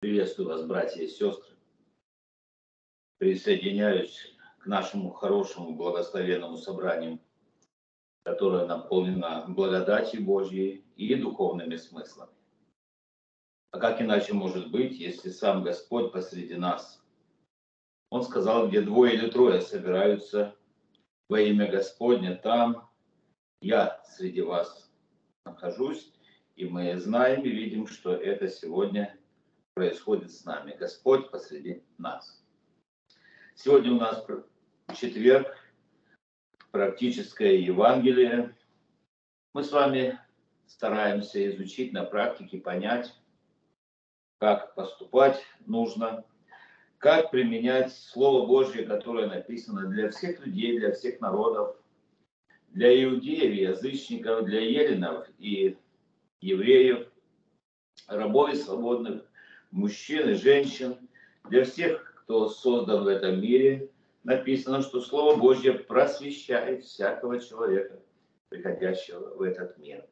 Приветствую вас, братья и сестры. Присоединяюсь к нашему хорошему благословенному собранию, которое наполнено благодатью Божьей и духовными смыслами. А как иначе может быть, если сам Господь посреди нас? Он сказал, где двое или трое собираются во имя Господня, там я среди вас нахожусь, и мы знаем и видим, что это сегодня происходит с нами. Господь посреди нас. Сегодня у нас четверг, практическое Евангелие. Мы с вами стараемся изучить на практике, понять, как поступать нужно, как применять Слово Божье, которое написано для всех людей, для всех народов, для иудеев, язычников, для еленов и евреев, рабов и свободных, мужчин и женщин, для всех, кто создан в этом мире, написано, что Слово Божье просвещает всякого человека, приходящего в этот мир.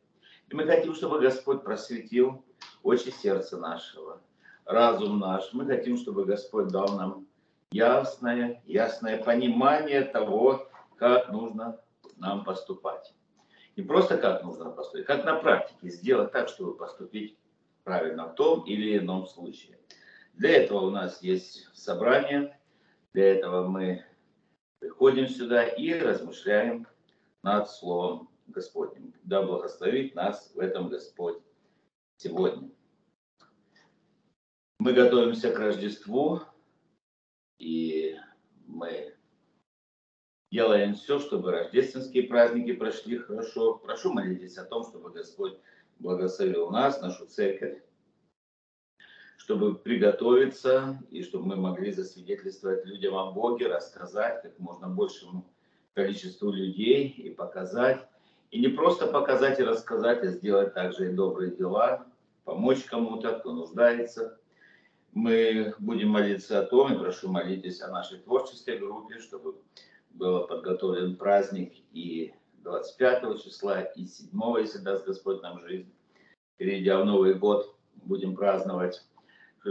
И мы хотим, чтобы Господь просветил очи сердца нашего, разум наш. Мы хотим, чтобы Господь дал нам ясное, ясное понимание того, как нужно нам поступать. Не просто как нужно поступить, как на практике сделать так, чтобы поступить правильно в том или ином случае. Для этого у нас есть собрание, для этого мы приходим сюда и размышляем над Словом Господним. Да благословит нас в этом Господь сегодня. Мы готовимся к Рождеству, и мы делаем все, чтобы рождественские праздники прошли хорошо. Прошу молитесь о том, чтобы Господь благословил нас, нашу церковь, чтобы приготовиться и чтобы мы могли засвидетельствовать людям о Боге, рассказать как можно большему количеству людей и показать. И не просто показать и рассказать, а сделать также и добрые дела, помочь кому-то, кто нуждается. Мы будем молиться о том, и прошу молитесь о нашей творческой группе, чтобы был подготовлен праздник и 25 числа, и 7, если даст Господь нам жизнь. Перейдя в Новый год, будем праздновать,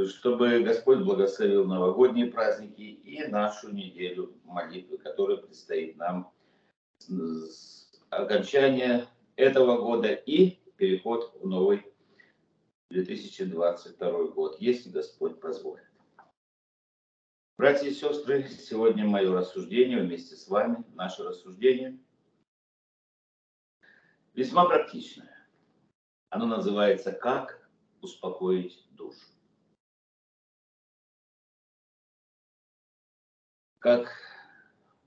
чтобы Господь благословил новогодние праздники и нашу неделю молитвы, которая предстоит нам с окончания этого года и переход в новый 2022 год, если Господь позволит. Братья и сестры, сегодня мое рассуждение вместе с вами, наше рассуждение, весьма практичное. Оно называется «Как успокоить душу». Как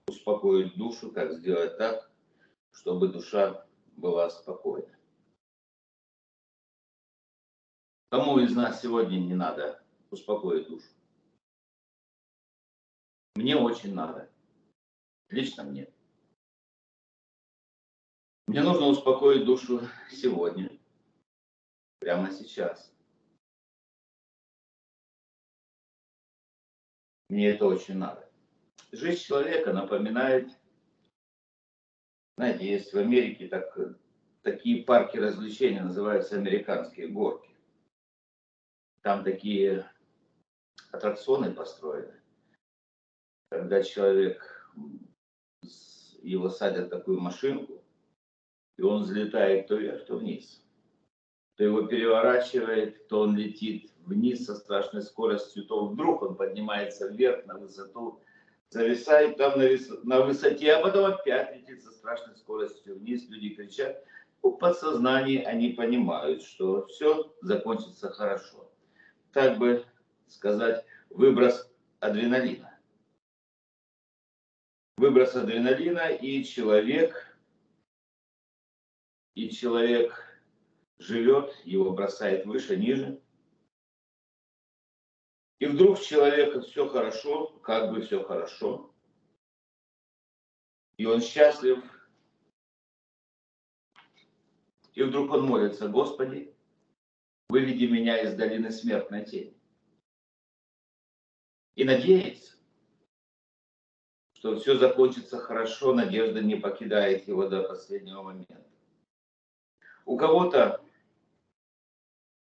успокоить душу, как сделать так, чтобы душа была спокойна. Кому из нас сегодня не надо успокоить душу? Мне очень надо. Лично мне. Мне нужно успокоить душу сегодня, прямо сейчас. Мне это очень надо. Жизнь человека напоминает, знаете, есть в Америке так, такие парки развлечений, называются американские горки. Там такие аттракционы построены. Когда человек, его садят в такую машинку, и он взлетает то вверх, то вниз. То его переворачивает, то он летит вниз со страшной скоростью, то вдруг он поднимается вверх на высоту, зависает там на, вис... на высоте, а потом опять летит со страшной скоростью вниз. Люди кричат. В подсознании они понимают, что все закончится хорошо. Так бы сказать, выброс адреналина. Выброс адреналина, и человек и человек живет, его бросает выше, ниже. И вдруг у человека все хорошо, как бы все хорошо. И он счастлив. И вдруг он молится, Господи, выведи меня из долины смертной тени. И надеется, что все закончится хорошо, надежда не покидает его до последнего момента. У кого-то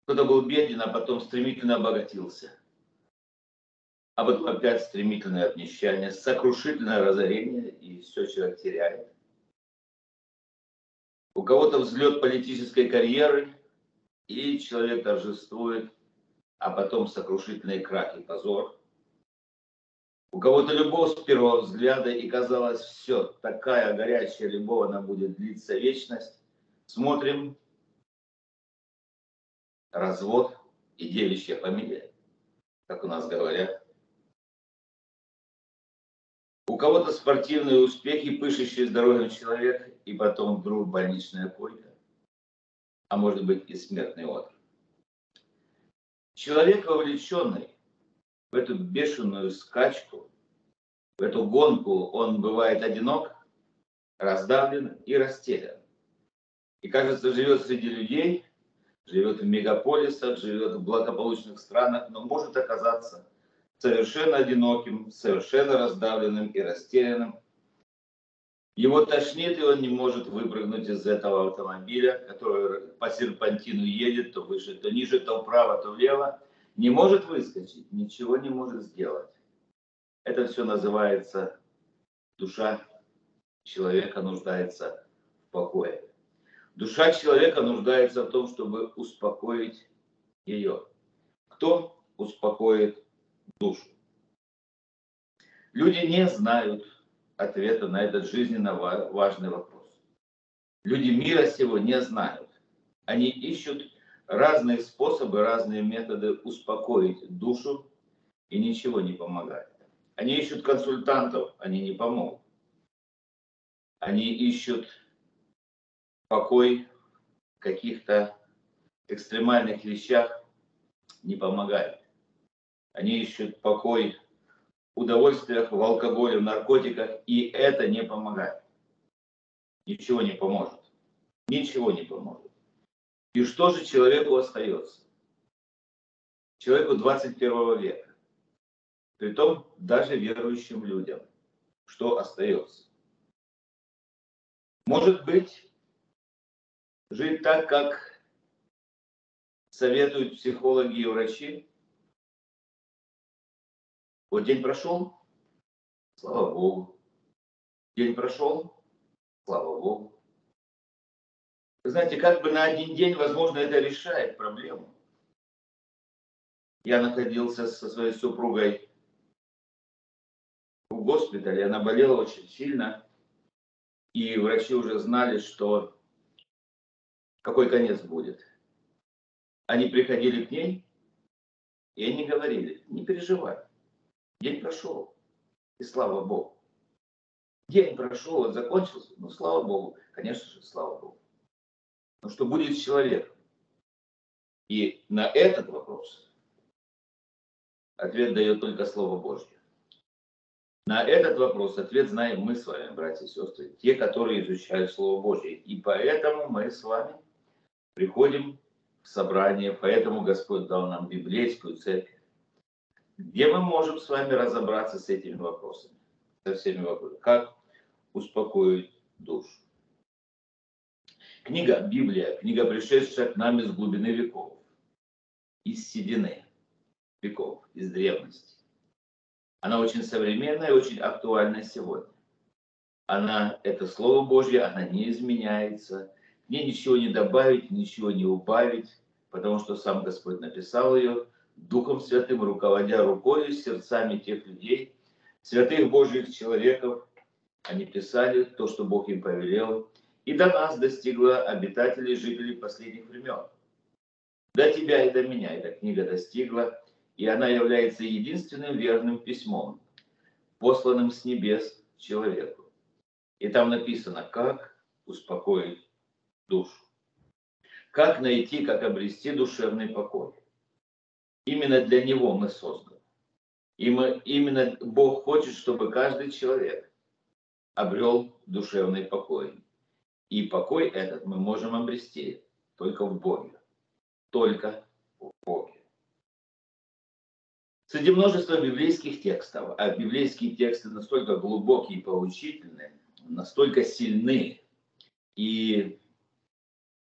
Кто-то был беден, а потом стремительно обогатился. А потом опять стремительное обнищание, сокрушительное разорение, и все человек теряет. У кого-то взлет политической карьеры, и человек торжествует, а потом сокрушительный крах и позор. У кого-то любовь с первого взгляда, и казалось, все, такая горячая любовь, она будет длиться вечность. Смотрим, развод и девичья фамилия, как у нас говорят. У кого-то спортивные успехи, пышущий здоровьем человек, и потом вдруг больничная койка, а может быть и смертный отр. Человек, вовлеченный в эту бешеную скачку, в эту гонку, он бывает одинок, раздавлен и растерян. И, кажется, живет среди людей, живет в мегаполисах, живет в благополучных странах, но может оказаться совершенно одиноким, совершенно раздавленным и растерянным. Его тошнит, и он не может выпрыгнуть из этого автомобиля, который по серпантину едет, то выше, то ниже, то вправо, то влево. Не может выскочить, ничего не может сделать. Это все называется душа человека нуждается в покое. Душа человека нуждается в том, чтобы успокоить ее. Кто успокоит душу? Люди не знают ответа на этот жизненно важный вопрос. Люди мира сего не знают. Они ищут разные способы, разные методы успокоить душу, и ничего не помогает. Они ищут консультантов, они не помогут. Они ищут покой в каких-то экстремальных вещах не помогает. Они ищут покой в удовольствиях, в алкоголе, в наркотиках, и это не помогает. Ничего не поможет. Ничего не поможет. И что же человеку остается? Человеку 21 века. Притом даже верующим людям. Что остается? Может быть, жить так, как советуют психологи и врачи. Вот день прошел, слава Богу. День прошел, слава Богу. Вы знаете, как бы на один день, возможно, это решает проблему. Я находился со своей супругой в госпитале, она болела очень сильно, и врачи уже знали, что какой конец будет. Они приходили к ней, и они говорили, не переживай, день прошел, и слава Богу. День прошел, он закончился, ну слава Богу, конечно же, слава Богу. Но что будет с человеком? И на этот вопрос ответ дает только Слово Божье. На этот вопрос ответ знаем мы с вами, братья и сестры, те, которые изучают Слово Божье. И поэтому мы с вами приходим в собрание, поэтому Господь дал нам библейскую церковь, где мы можем с вами разобраться с этими вопросами, со всеми вопросами. Как успокоить душу. Книга Библия, книга, пришедшая к нам из глубины веков, из седины веков, из древности. Она очень современная и очень актуальна сегодня. Она, это Слово Божье, она не изменяется, мне ничего не добавить, ничего не убавить, потому что сам Господь написал ее Духом Святым, руководя рукой сердцами тех людей, святых Божьих человеков, они писали то, что Бог им повелел, и до нас достигло обитателей, жителей последних времен. До тебя и до меня эта книга достигла, и она является единственным верным письмом, посланным с небес человеку. И там написано, как успокоить душу. Как найти, как обрести душевный покой? Именно для него мы созданы. И мы, именно Бог хочет, чтобы каждый человек обрел душевный покой. И покой этот мы можем обрести только в Боге. Только в Боге. Среди множества библейских текстов, а библейские тексты настолько глубокие и поучительные, настолько сильны и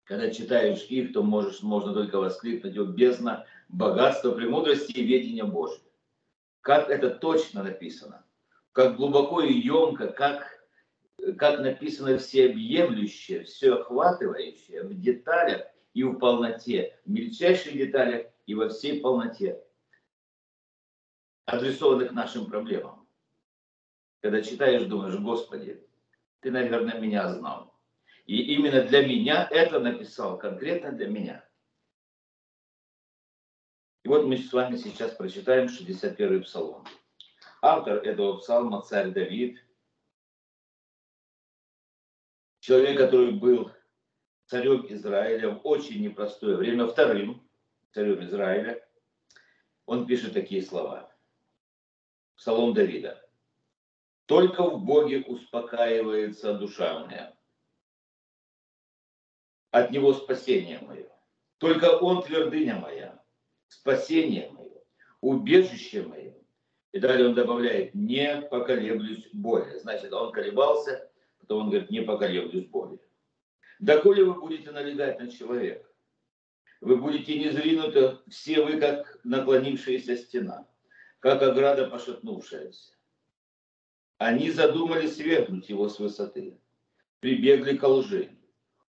Когда читаешь их, то можешь, можно только воскликнуть, о бездна, богатство, премудрости и ведения Божьего. Как это точно написано, как глубоко и емко, как, как написано всеобъемлющее, всеохватывающее в деталях и в полноте, в мельчайших деталях и во всей полноте, адресованных нашим проблемам. Когда читаешь, думаешь, Господи, ты, наверное, меня знал. И именно для меня это написал, конкретно для меня. И вот мы с вами сейчас прочитаем 61-й псалом. Автор этого псалма царь Давид, человек, который был царем Израиля в очень непростое время, вторым царем Израиля, он пишет такие слова. Псалом Давида. «Только в Боге успокаивается душа моя, от него спасение мое. Только он твердыня моя, спасение мое, убежище мое. И далее он добавляет, не поколеблюсь более. Значит, он колебался, потом он говорит, не поколеблюсь более. Доколе вы будете налегать на человека, вы будете незринуты, все вы, как наклонившаяся стена, как ограда пошатнувшаяся. Они задумали свергнуть его с высоты, прибегли к лжи,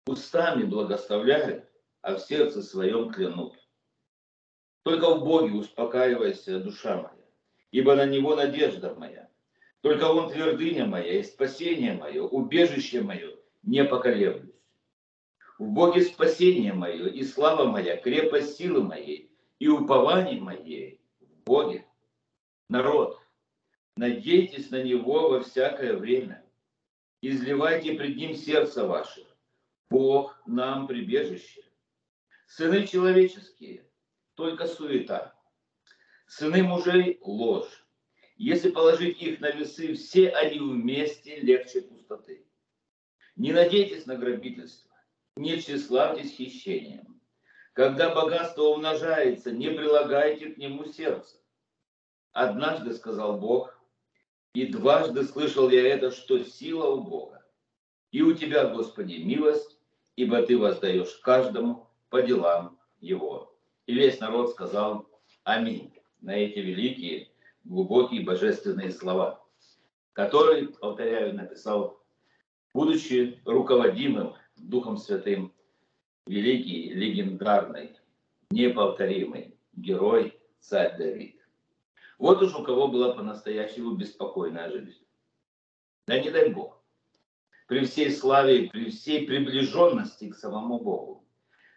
устами благословляют, а в сердце своем клянут. Только в Боге успокаивайся, душа моя, ибо на Него надежда моя. Только Он твердыня моя и спасение мое, убежище мое, не поколеблюсь. В Боге спасение мое и слава моя, крепость силы моей и упование моей в Боге. Народ, надейтесь на Него во всякое время. Изливайте пред Ним сердце ваше Бог нам прибежище. Сыны человеческие, только суета. Сыны мужей – ложь. Если положить их на весы, все они вместе легче пустоты. Не надейтесь на грабительство, не тщеславьтесь хищением. Когда богатство умножается, не прилагайте к нему сердце. Однажды сказал Бог, и дважды слышал я это, что сила у Бога. И у Тебя, Господи, милость, ибо ты воздаешь каждому по делам его. И весь народ сказал Аминь на эти великие, глубокие божественные слова, которые, повторяю, написал, будучи руководимым Духом Святым, великий, легендарный, неповторимый герой царь Давид. Вот уж у кого была по-настоящему беспокойная жизнь. Да не дай Бог при всей славе, при всей приближенности к самому Богу,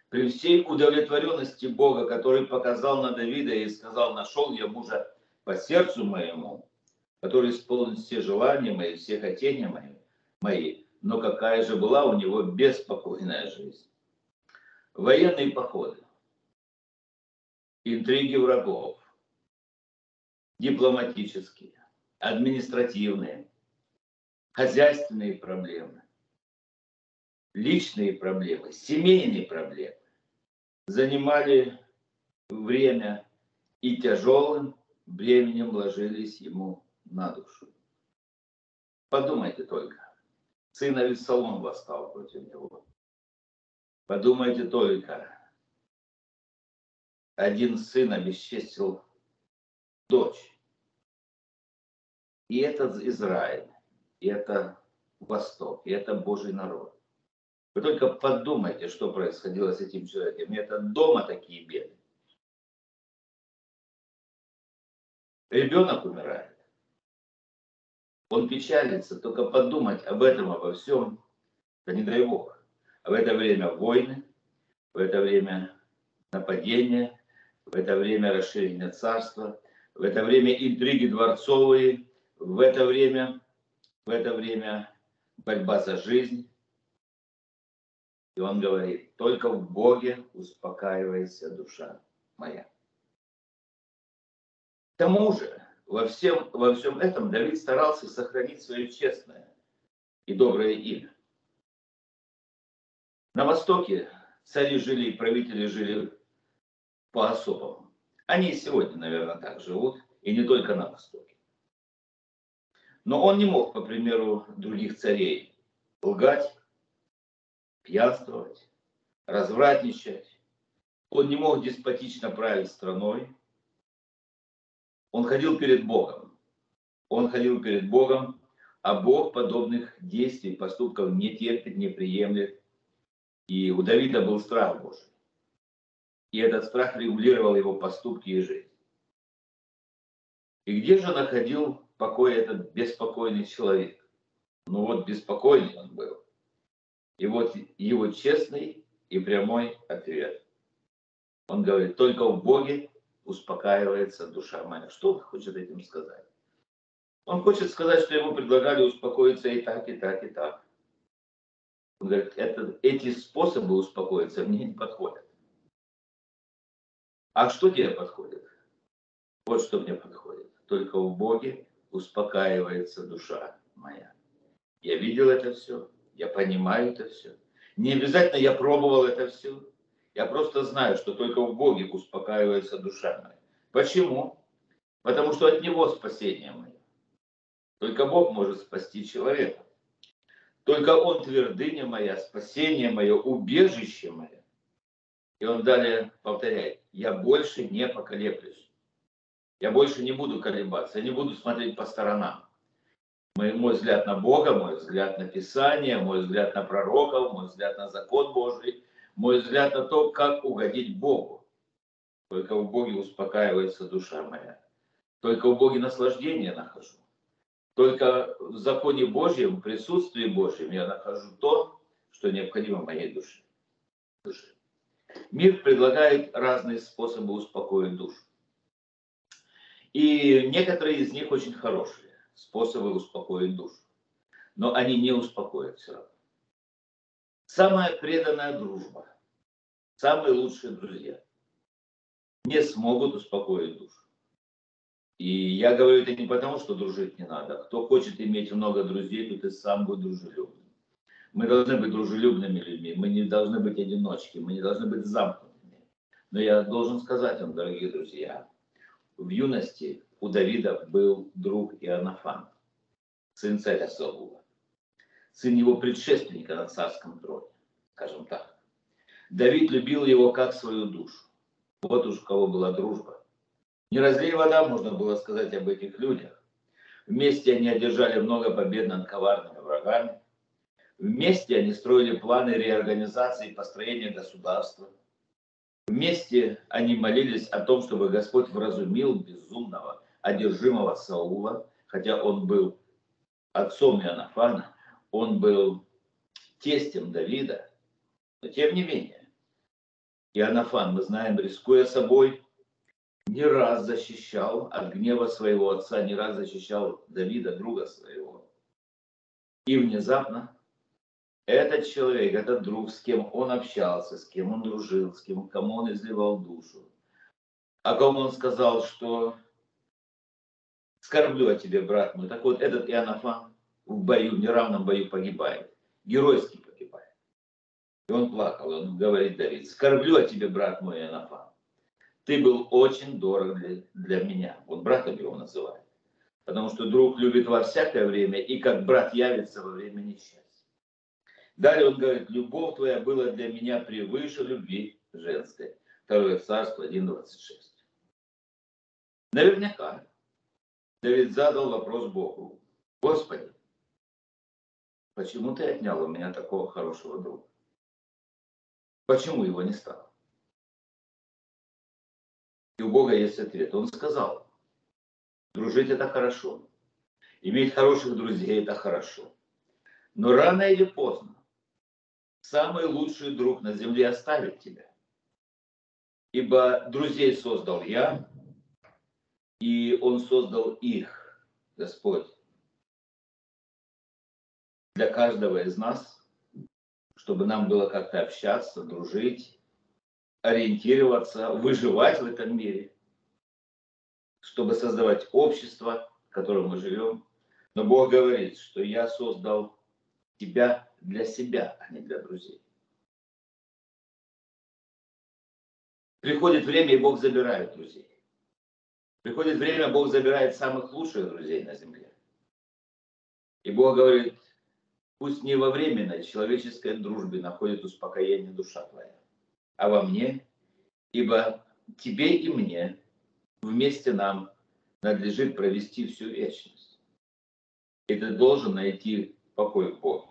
при всей удовлетворенности Бога, который показал на Давида и сказал, нашел я мужа по сердцу моему, который исполнит все желания мои, все хотения мои, мои. Но какая же была у него беспокойная жизнь. Военные походы, интриги врагов, дипломатические, административные, хозяйственные проблемы, личные проблемы, семейные проблемы занимали время и тяжелым бременем ложились ему на душу. Подумайте только, сын Авессалом восстал против него. Подумайте только, один сын обесчестил дочь. И этот Израиль и это Восток, и это Божий народ. Вы только подумайте, что происходило с этим человеком. Это дома такие беды. Ребенок умирает. Он печалится, только подумать об этом, обо всем, да не дай Бог. А в это время войны, в это время нападения, в это время расширения царства, в это время интриги дворцовые, в это время в это время борьба за жизнь. И он говорит, только в Боге успокаивается душа моя. К тому же, во всем, во всем этом Давид старался сохранить свое честное и доброе имя. На Востоке цари жили и правители жили по-особому. Они и сегодня, наверное, так живут, и не только на Востоке. Но он не мог, по примеру других царей, лгать, пьянствовать, развратничать. Он не мог деспотично править страной. Он ходил перед Богом. Он ходил перед Богом, а Бог подобных действий, поступков не терпит, не приемлет. И у Давида был страх Божий. И этот страх регулировал его поступки и жизнь. И где же находил покой этот беспокойный человек? Ну вот беспокойный он был. И вот его честный и прямой ответ. Он говорит, только в Боге успокаивается душа моя. Что он хочет этим сказать? Он хочет сказать, что ему предлагали успокоиться и так, и так, и так. Он говорит, это, эти способы успокоиться мне не подходят. А что тебе подходит? Вот что мне подходит. Только в Боге успокаивается душа моя. Я видел это все, я понимаю это все. Не обязательно я пробовал это все. Я просто знаю, что только в Боге успокаивается душа моя. Почему? Потому что от Него спасение мое. Только Бог может спасти человека. Только Он твердыня моя, спасение мое, убежище мое. И он далее повторяет, я больше не поколеблюсь. Я больше не буду колебаться, я не буду смотреть по сторонам. Мой, мой взгляд на Бога, мой взгляд на Писание, мой взгляд на пророков, мой взгляд на закон Божий, мой взгляд на то, как угодить Богу. Только в Боге успокаивается душа моя. Только в Боге наслаждение нахожу. Только в законе Божьем, в присутствии Божьем я нахожу то, что необходимо моей душе. душе. Мир предлагает разные способы успокоить душу. И некоторые из них очень хорошие способы успокоить душу. Но они не успокоят все равно. Самая преданная дружба, самые лучшие друзья не смогут успокоить душу. И я говорю это не потому, что дружить не надо. Кто хочет иметь много друзей, тот и сам будет дружелюбным. Мы должны быть дружелюбными людьми, мы не должны быть одиночки, мы не должны быть замкнутыми. Но я должен сказать вам, дорогие друзья, в юности у Давида был друг Иоаннафан, сын царя Саула, сын его предшественника на царском троне, скажем так. Давид любил его как свою душу. Вот уж у кого была дружба. Не разлей вода, можно было сказать об этих людях. Вместе они одержали много побед над коварными врагами. Вместе они строили планы реорганизации и построения государства. Вместе они молились о том, чтобы Господь вразумил безумного одержимого Саула, хотя он был отцом Иоаннафана, он был тестем Давида, но тем не менее, Иоаннафан, мы знаем, рискуя собой, не раз защищал от гнева своего отца, не раз защищал Давида, друга своего. И внезапно этот человек, этот друг, с кем он общался, с кем он дружил, с кем, кому он изливал душу, о ком он сказал, что скорблю о тебе, брат мой. Так вот, этот Иоаннафан в бою, в неравном бою погибает. Геройски погибает. И он плакал, он говорит Давид, скорблю о тебе, брат мой Иоаннафан. Ты был очень дорог для, для меня. Вот братом его называют. Потому что друг любит во всякое время, и как брат явится во время несчастья. Далее он говорит, любовь твоя была для меня превыше любви женской. Второе царство 1.26. Наверняка Давид задал вопрос Богу. Господи, почему ты отнял у меня такого хорошего друга? Почему его не стало? И у Бога есть ответ. Он сказал, дружить это хорошо. Иметь хороших друзей это хорошо. Но рано или поздно самый лучший друг на земле оставит тебя. Ибо друзей создал я, и Он создал их, Господь, для каждого из нас, чтобы нам было как-то общаться, дружить, ориентироваться, выживать в этом мире, чтобы создавать общество, в котором мы живем. Но Бог говорит, что я создал тебя для себя, а не для друзей. Приходит время, и Бог забирает друзей. Приходит время, Бог забирает самых лучших друзей на земле. И Бог говорит, Пусть не во временной человеческой дружбе находит успокоение душа твоя, а во мне, ибо тебе и мне вместе нам надлежит провести всю вечность. И ты должен найти покой в Боге.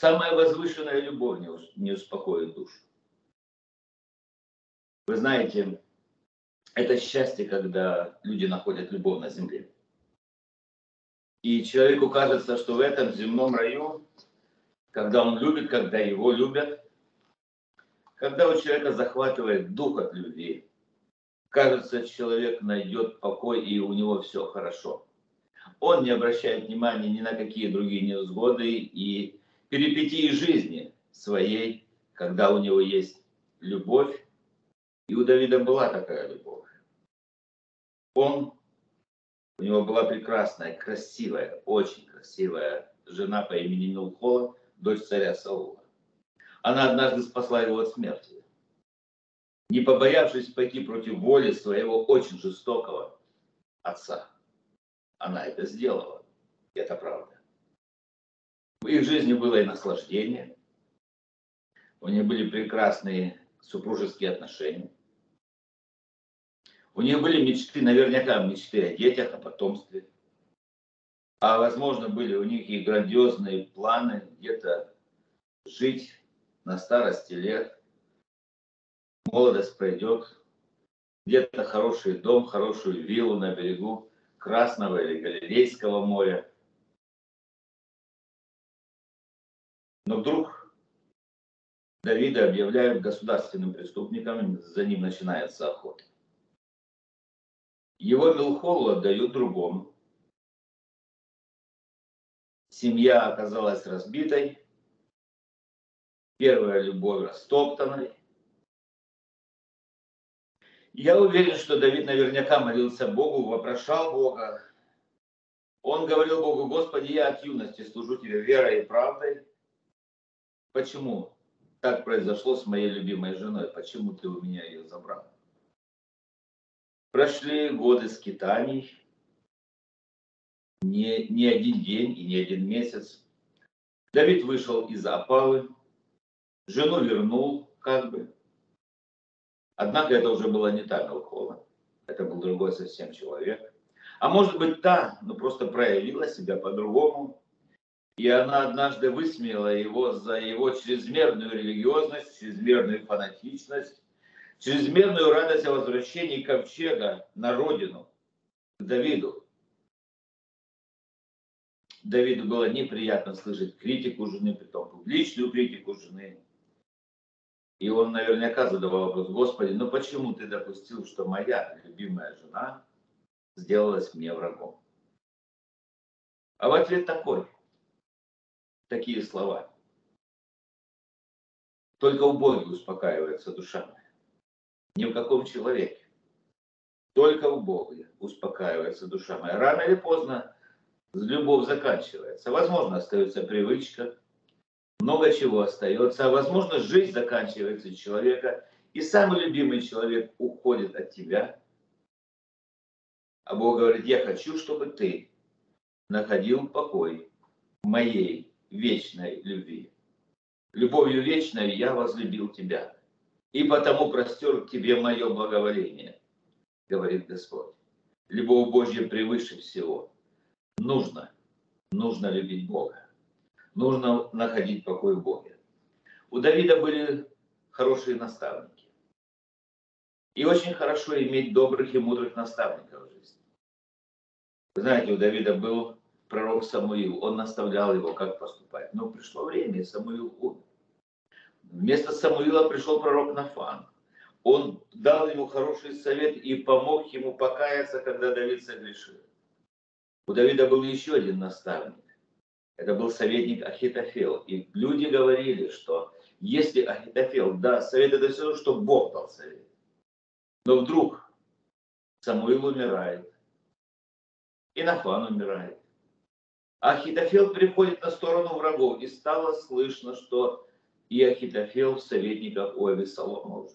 Самая возвышенная любовь не успокоит душу. Вы знаете, это счастье, когда люди находят любовь на земле. И человеку кажется, что в этом земном раю, когда он любит, когда его любят, когда у человека захватывает дух от любви, кажется, человек найдет покой и у него все хорошо. Он не обращает внимания ни на какие другие невзгоды и перипетии жизни своей, когда у него есть любовь. И у Давида была такая любовь. Он, у него была прекрасная, красивая, очень красивая жена по имени Милхола, дочь царя Саула она однажды спасла его от смерти. Не побоявшись пойти против воли своего очень жестокого отца. Она это сделала. Это правда. В их жизни было и наслаждение. У них были прекрасные супружеские отношения. У них были мечты, наверняка мечты о детях, о потомстве. А возможно, были у них и грандиозные планы где-то жить на старости лет, молодость пройдет, где-то хороший дом, хорошую виллу на берегу Красного или Галилейского моря. Но вдруг Давида объявляют государственным преступником, за ним начинается охота. Его Милхолу отдают другому. Семья оказалась разбитой, первая любовь растоптанной. Я уверен, что Давид наверняка молился Богу, вопрошал Бога. Он говорил Богу, Господи, я от юности служу Тебе верой и правдой. Почему так произошло с моей любимой женой? Почему Ты у меня ее забрал? Прошли годы скитаний, не, не один день и не один месяц. Давид вышел из опалы, Жену вернул, как бы. Однако это уже была не та Мелхола. Это был другой совсем человек. А может быть та, но просто проявила себя по-другому. И она однажды высмеяла его за его чрезмерную религиозность, чрезмерную фанатичность, чрезмерную радость о возвращении ковчега на родину, к Давиду. Давиду было неприятно слышать критику жены, притом публичную критику жены. И он наверняка задавал вопрос, Господи, ну почему ты допустил, что моя любимая жена сделалась мне врагом? А в ответ такой, такие слова. Только у Бога успокаивается душа моя. Ни в каком человеке. Только у Бога успокаивается душа моя. Рано или поздно любовь заканчивается. Возможно, остается привычка, много чего остается, а возможно жизнь заканчивается у человека, и самый любимый человек уходит от тебя. А Бог говорит, я хочу, чтобы ты находил покой в моей вечной любви. Любовью вечной я возлюбил тебя, и потому простер к тебе мое благоволение, говорит Господь. Любовь Божья превыше всего. Нужно, нужно любить Бога нужно находить покой в Боге. У Давида были хорошие наставники. И очень хорошо иметь добрых и мудрых наставников в жизни. Вы знаете, у Давида был пророк Самуил, он наставлял его, как поступать. Но пришло время, и Самуил умер. Вместо Самуила пришел пророк Нафан. Он дал ему хороший совет и помог ему покаяться, когда Давид согрешил. У Давида был еще один наставник. Это был советник Ахитофел. И люди говорили, что если Ахитофел даст совет, это все что Бог дал совет. Но вдруг Самуил умирает. И Нафан умирает. Ахитофел приходит на сторону врагов. И стало слышно, что и Ахитофел в советниках у Авесолома уже.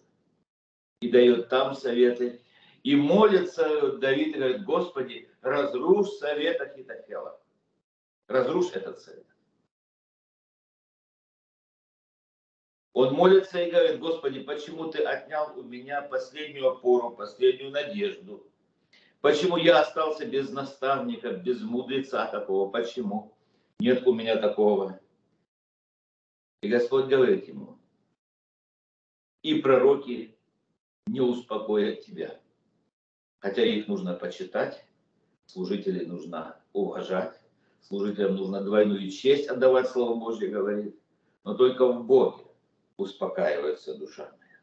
И дает там советы. И молится Давид и говорит, Господи, разрушь совет Ахитофела. Разрушь этот совет. Он молится и говорит, Господи, почему ты отнял у меня последнюю опору, последнюю надежду? Почему я остался без наставника, без мудреца такого? Почему? Нет у меня такого. И Господь говорит ему, и пророки не успокоят тебя. Хотя их нужно почитать, служителей нужно уважать, служителям нужно двойную честь отдавать Слово Божье, говорит, но только в Боге успокаивается душа моя.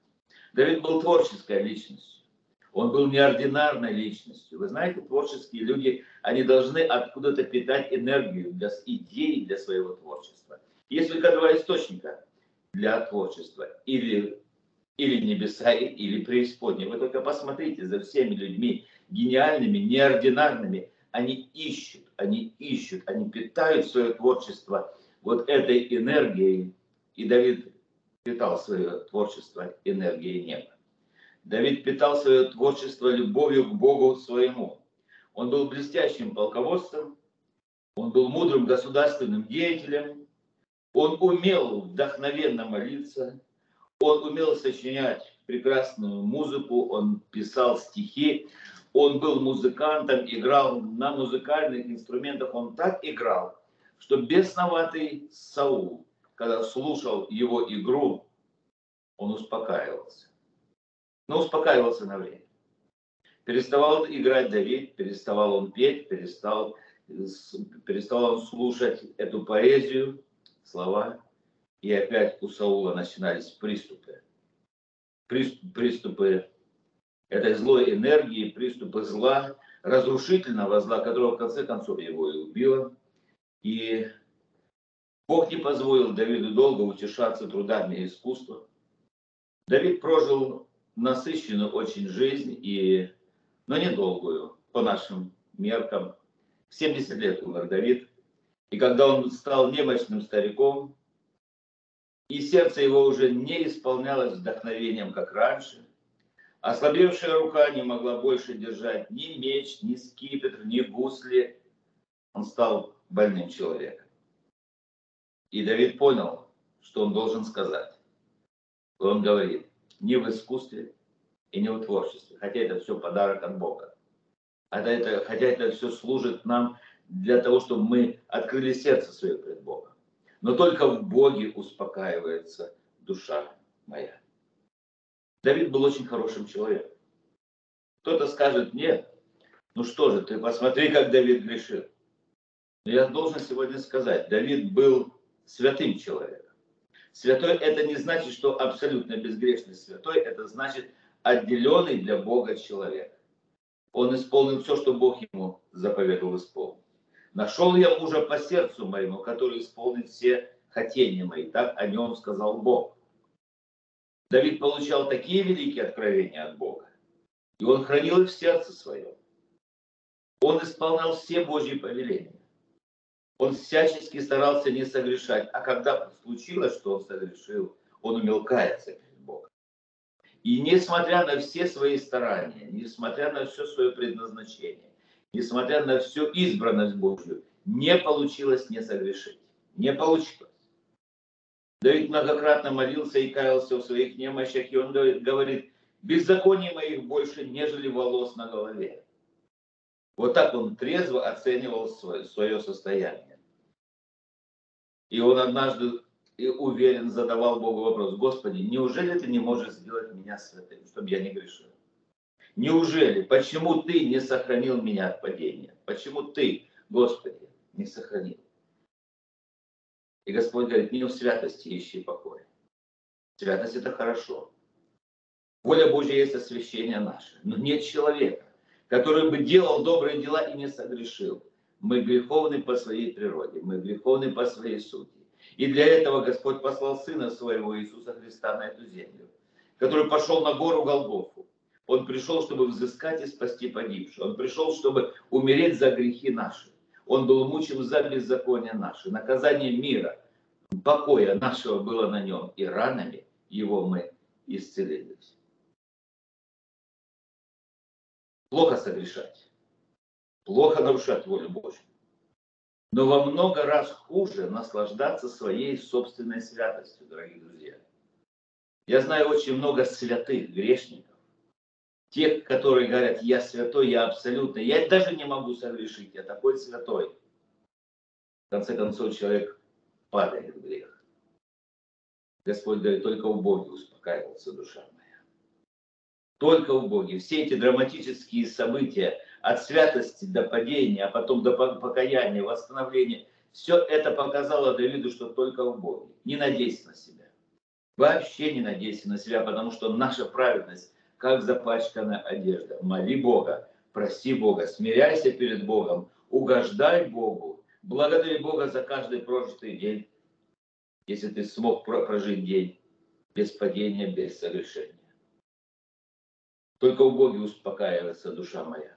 Давид был творческой личностью. Он был неординарной личностью. Вы знаете, творческие люди, они должны откуда-то питать энергию для идей для своего творчества. Есть только два источника для творчества. Или или небеса, или преисподние. Вы только посмотрите за всеми людьми гениальными, неординарными. Они ищут, они ищут, они питают свое творчество вот этой энергией. И Давид питал свое творчество энергией неба. Давид питал свое творчество любовью к Богу своему. Он был блестящим полководцем, он был мудрым государственным деятелем, он умел вдохновенно молиться, он умел сочинять прекрасную музыку, он писал стихи, он был музыкантом, играл на музыкальных инструментах, он так играл, что бесноватый Саул, когда слушал его игру, он успокаивался. Но успокаивался на время. Переставал играть Давид, переставал он петь, перестал, переставал он слушать эту поэзию, слова, и опять у Саула начинались приступы. Приступы этой злой энергии, приступы зла, разрушительного зла, которого в конце концов его и убило. И Бог не позволил Давиду долго утешаться трудами искусства. Давид прожил насыщенную очень жизнь, и, но недолгую, по нашим меркам. В 70 лет умер Давид. И когда он стал немощным стариком, и сердце его уже не исполнялось вдохновением, как раньше. Ослабевшая рука не могла больше держать ни меч, ни скипетр, ни гусли. Он стал больным человеком. И Давид понял, что он должен сказать. Он говорит, не в искусстве и не в творчестве, хотя это все подарок от Бога. Хотя это, хотя это все служит нам для того, чтобы мы открыли сердце свое пред Богом но только в Боге успокаивается душа моя. Давид был очень хорошим человеком. Кто-то скажет, нет, ну что же, ты посмотри, как Давид грешил. Но я должен сегодня сказать, Давид был святым человеком. Святой это не значит, что абсолютно безгрешный святой, это значит отделенный для Бога человек. Он исполнил все, что Бог ему заповедовал исполнить. Нашел я мужа по сердцу моему, который исполнит все хотения мои. Так о нем сказал Бог. Давид получал такие великие откровения от Бога. И он хранил их в сердце своем. Он исполнял все Божьи повеления. Он всячески старался не согрешать. А когда случилось, что он согрешил, он умел каяться перед Богом. И несмотря на все свои старания, несмотря на все свое предназначение, несмотря на всю избранность Божью, не получилось не согрешить. Не получилось. Давид многократно молился и каялся в своих немощах, и он говорит, беззаконие моих больше, нежели волос на голове. Вот так он трезво оценивал свое, свое состояние. И он однажды и уверен задавал Богу вопрос, Господи, неужели ты не можешь сделать меня святым, чтобы я не грешил? Неужели? Почему ты не сохранил меня от падения? Почему ты, Господи, не сохранил? И Господь говорит, не в святости ищи покой. Святость это хорошо. Воля Божья есть освящение наше. Но нет человека, который бы делал добрые дела и не согрешил. Мы греховны по своей природе, мы греховны по своей сути. И для этого Господь послал Сына Своего Иисуса Христа на эту землю, который пошел на гору Голгофу, он пришел, чтобы взыскать и спасти погибших. Он пришел, чтобы умереть за грехи наши. Он был мучим за беззаконие наше. Наказание мира, покоя нашего было на нем. И ранами его мы исцелились. плохо согрешать, плохо нарушать волю Божью. Но во много раз хуже наслаждаться своей собственной святостью, дорогие друзья. Я знаю очень много святых грешников, тех, которые говорят, я святой, я абсолютно, я даже не могу согрешить, я такой святой. В конце концов, человек падает в грех. Господь говорит, только у Бога успокаивался душа моя. Только у Бога. Все эти драматические события, от святости до падения, а потом до покаяния, восстановления, все это показало Давиду, что только в Боге. Не надейся на себя. Вообще не надейся на себя, потому что наша праведность, как запачканная одежда. Моли Бога, проси Бога, смиряйся перед Богом, угождай Богу, благодари Бога за каждый прожитый день, если ты смог прожить день без падения, без согрешения. Только у Бога успокаивается душа моя.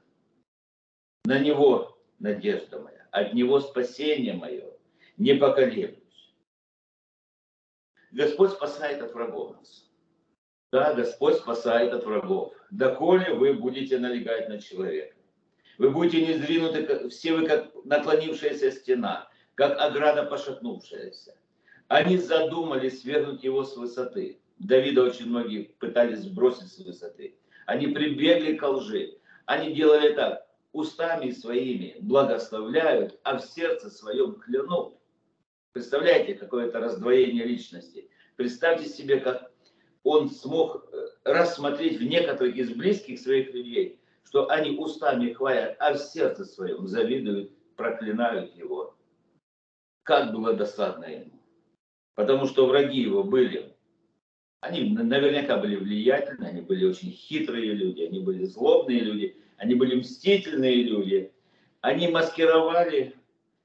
На Него надежда моя, от Него спасение мое, не поколеблюсь. Господь спасает от врагов нас. Да, Господь спасает от врагов. Доколе вы будете налегать на человека. Вы будете не сдвинуты, все вы как наклонившаяся стена, как ограда пошатнувшаяся. Они задумались свергнуть его с высоты. Давида очень многие пытались сбросить с высоты. Они прибегли к лжи. Они делали так. Устами своими благословляют, а в сердце своем клянут. Представляете, какое-то раздвоение личности. Представьте себе, как он смог э, рассмотреть в некоторых из близких своих людей, что они устами хвалят, а в сердце своем завидуют, проклинают его. Как было досадно ему. Потому что враги его были, они наверняка были влиятельны, они были очень хитрые люди, они были злобные люди, они были мстительные люди. Они маскировали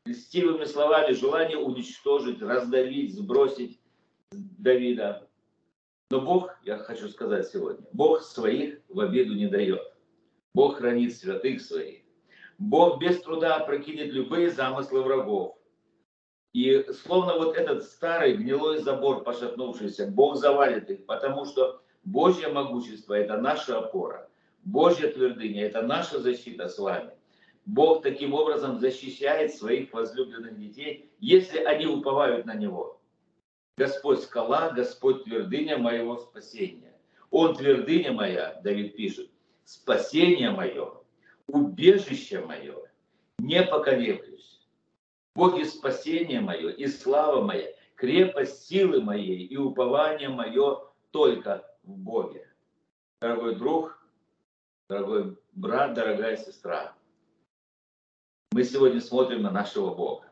льстивыми словами желание уничтожить, раздавить, сбросить Давида. Но Бог, я хочу сказать сегодня, Бог своих в обиду не дает. Бог хранит святых своих. Бог без труда прокинет любые замыслы врагов. И словно вот этот старый гнилой забор пошатнувшийся, Бог завалит их, потому что Божье могущество – это наша опора. Божья твердыня – это наша защита с вами. Бог таким образом защищает своих возлюбленных детей, если они уповают на Него. Господь скала, Господь твердыня моего спасения. Он твердыня моя, Давид пишет, спасение мое, убежище мое, не поколеблюсь. Боги спасение мое и слава моя, крепость силы моей и упование мое только в Боге. Дорогой друг, дорогой брат, дорогая сестра, мы сегодня смотрим на нашего Бога.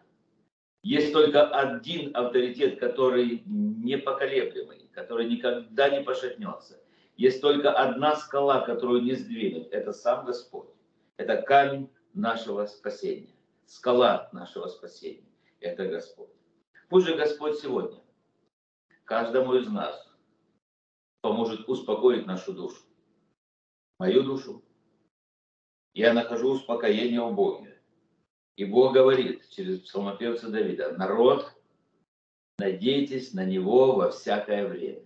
Есть только один авторитет, который непоколеблемый, который никогда не пошатнется. Есть только одна скала, которую не сдвинуть. Это сам Господь. Это камень нашего спасения скала нашего спасения. Это Господь. Пусть же Господь сегодня каждому из нас поможет успокоить нашу душу. Мою душу. Я нахожу успокоение у Бога. И Бог говорит через псалмопевца Давида, народ, надейтесь на Него во всякое время.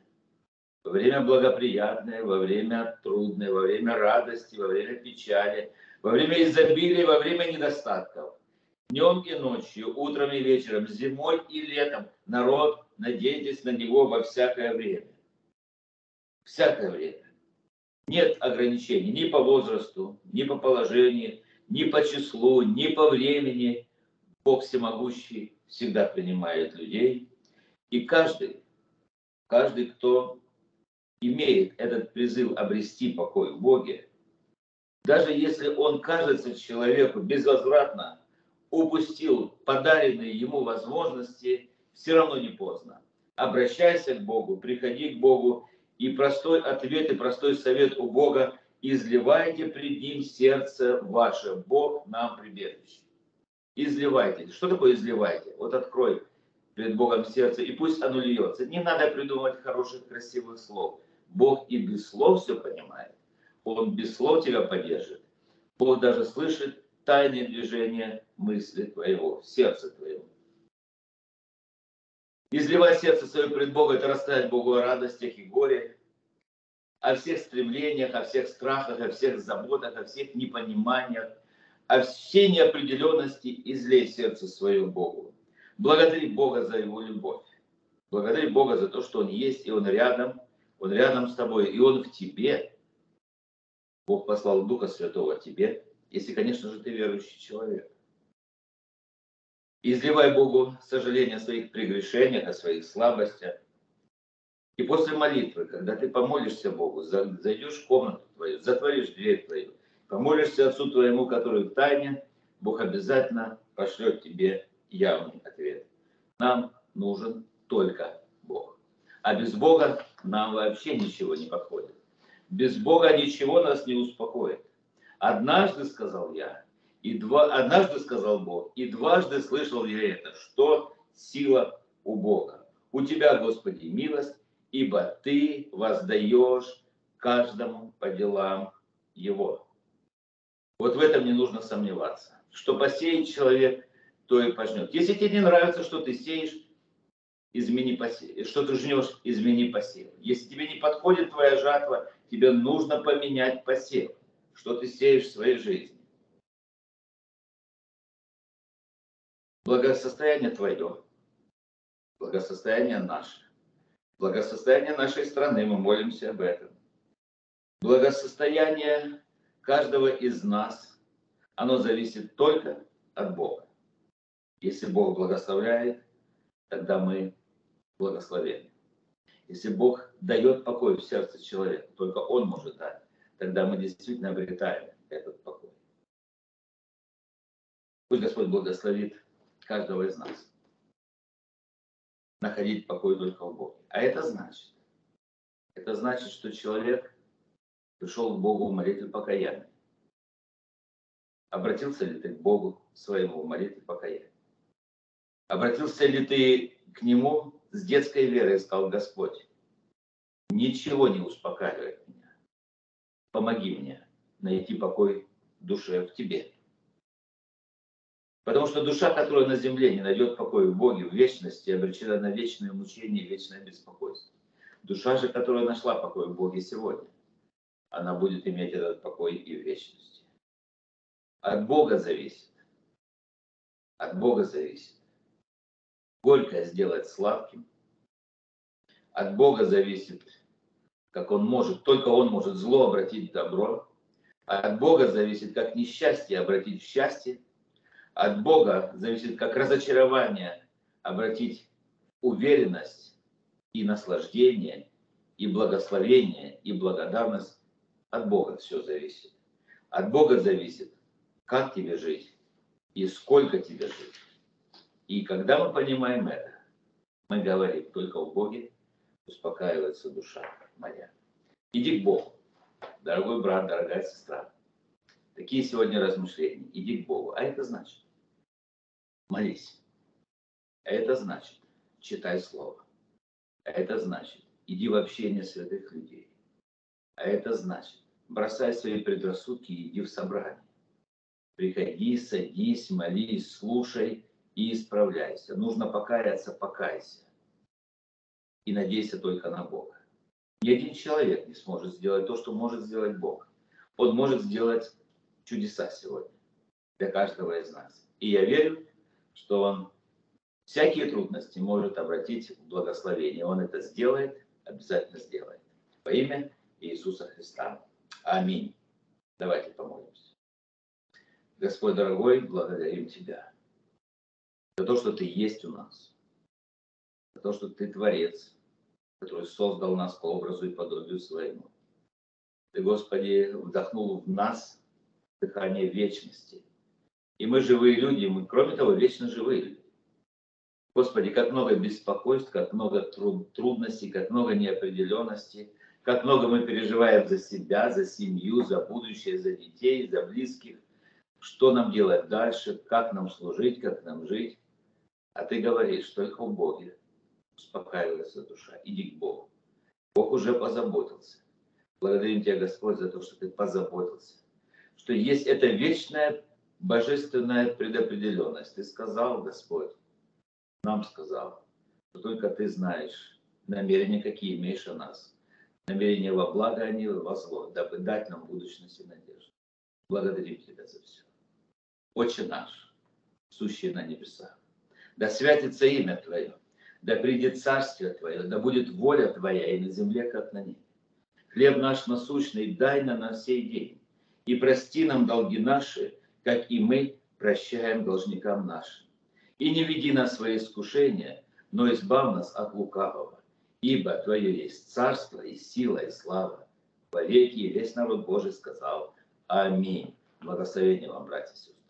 Во время благоприятное, во время трудное, во время радости, во время печали, во время изобилия, во время недостатков днем и ночью, утром и вечером, зимой и летом. Народ, надейтесь на него во всякое время. Всякое время. Нет ограничений ни по возрасту, ни по положению, ни по числу, ни по времени. Бог всемогущий всегда принимает людей. И каждый, каждый, кто имеет этот призыв обрести покой в Боге, даже если он кажется человеку безвозвратно упустил подаренные ему возможности, все равно не поздно. Обращайся к Богу, приходи к Богу, и простой ответ и простой совет у Бога – изливайте пред Ним сердце ваше, Бог нам прибежище. Изливайте. Что такое изливайте? Вот открой перед Богом сердце, и пусть оно льется. Не надо придумывать хороших, красивых слов. Бог и без слов все понимает. Он без слов тебя поддержит. Бог даже слышит тайные движения мысли твоего, сердца твоего. Изливать сердце свое пред Богом, это рассказать Богу о радостях и горе. о всех стремлениях, о всех страхах, о всех заботах, о всех непониманиях, о всей неопределенности излей сердце свое Богу. Благодари Бога за Его любовь. Благодари Бога за то, что Он есть, и Он рядом, Он рядом с тобой, и Он в тебе. Бог послал Духа Святого тебе, если, конечно же, ты верующий человек. Изливай Богу сожаление о своих прегрешениях, о своих слабостях, и после молитвы, когда ты помолишься Богу, зайдешь в комнату твою, затворишь дверь твою, помолишься Отцу твоему, который в тайне, Бог обязательно пошлет тебе явный ответ. Нам нужен только Бог. А без Бога нам вообще ничего не подходит. Без Бога ничего нас не успокоит. Однажды сказал я, и два, однажды сказал Бог, и дважды слышал я это, что сила у Бога. У Тебя, Господи, милость, ибо ты воздаешь каждому по делам его. Вот в этом не нужно сомневаться. Что посеет человек, то и пожнет. Если тебе не нравится, что ты сеешь, измени посев. Что ты жнешь, измени посев. Если тебе не подходит твоя жатва, тебе нужно поменять посев. Что ты сеешь в своей жизни. Благосостояние твое, благосостояние наше благосостояние нашей страны, мы молимся об этом. Благосостояние каждого из нас, оно зависит только от Бога. Если Бог благословляет, тогда мы благословены. Если Бог дает покой в сердце человека, только Он может дать, тогда мы действительно обретаем этот покой. Пусть Господь благословит каждого из нас находить покой только в Боге. А это значит, это значит, что человек пришел к Богу в молитве покаяния. Обратился ли ты к Богу своему в молитве покаяния? Обратился ли ты к Нему с детской верой сказал, Господь, ничего не успокаивает меня. Помоги мне найти покой в душе в Тебе. Потому что душа, которая на земле не найдет покоя в Боге, в вечности, обречена на вечное мучение и вечное беспокойство. Душа же, которая нашла покой в Боге сегодня, она будет иметь этот покой и в вечности. От Бога зависит. От Бога зависит. Горькое сделать сладким. От Бога зависит, как Он может, только Он может зло обратить в добро. От Бога зависит, как несчастье обратить в счастье от Бога зависит как разочарование обратить уверенность и наслаждение, и благословение, и благодарность. От Бога все зависит. От Бога зависит, как тебе жить и сколько тебе жить. И когда мы понимаем это, мы говорим, только в Боге успокаивается душа моя. Иди к Богу, дорогой брат, дорогая сестра. Такие сегодня размышления. Иди к Богу. А это значит, молись. Это значит, читай Слово. Это значит, иди в общение святых людей. А это значит, бросай свои предрассудки и иди в собрание. Приходи, садись, молись, слушай и исправляйся. Нужно покаяться, покайся. И надейся только на Бога. Ни один человек не сможет сделать то, что может сделать Бог. Он может сделать чудеса сегодня для каждого из нас. И я верю, что он всякие трудности может обратить в благословение. Он это сделает, обязательно сделает. Во имя Иисуса Христа. Аминь. Давайте помолимся. Господь дорогой, благодарим Тебя за то, что Ты есть у нас, за то, что Ты Творец, который создал нас по образу и подобию своему. Ты, Господи, вдохнул в нас дыхание вечности – и мы живые люди, мы, кроме того, вечно живые. Господи, как много беспокойств, как много труд, трудностей, как много неопределенности, как много мы переживаем за себя, за семью, за будущее, за детей, за близких. Что нам делать дальше, как нам служить, как нам жить. А ты говоришь, только в Боге успокаивается душа. Иди к Богу. Бог уже позаботился. Благодарим Тебя, Господь, за то, что Ты позаботился. Что есть это вечное божественная предопределенность. Ты сказал, Господь, нам сказал, что только Ты знаешь намерения, какие имеешь о нас. намерения во благо, а не во зло, дабы дать нам будущность и надежду. Благодарим Тебя за все. Отче наш, сущий на небесах, да святится имя Твое, да придет царствие Твое, да будет воля Твоя и на земле, как на небе. Хлеб наш насущный дай на нас сей день, и прости нам долги наши, как и мы прощаем должникам нашим. И не веди нас в свои искушения, но избав нас от лукавого. Ибо Твое есть царство и сила и слава. Во веки и весь народ Божий сказал Аминь. Благословение вам, братья и сестры.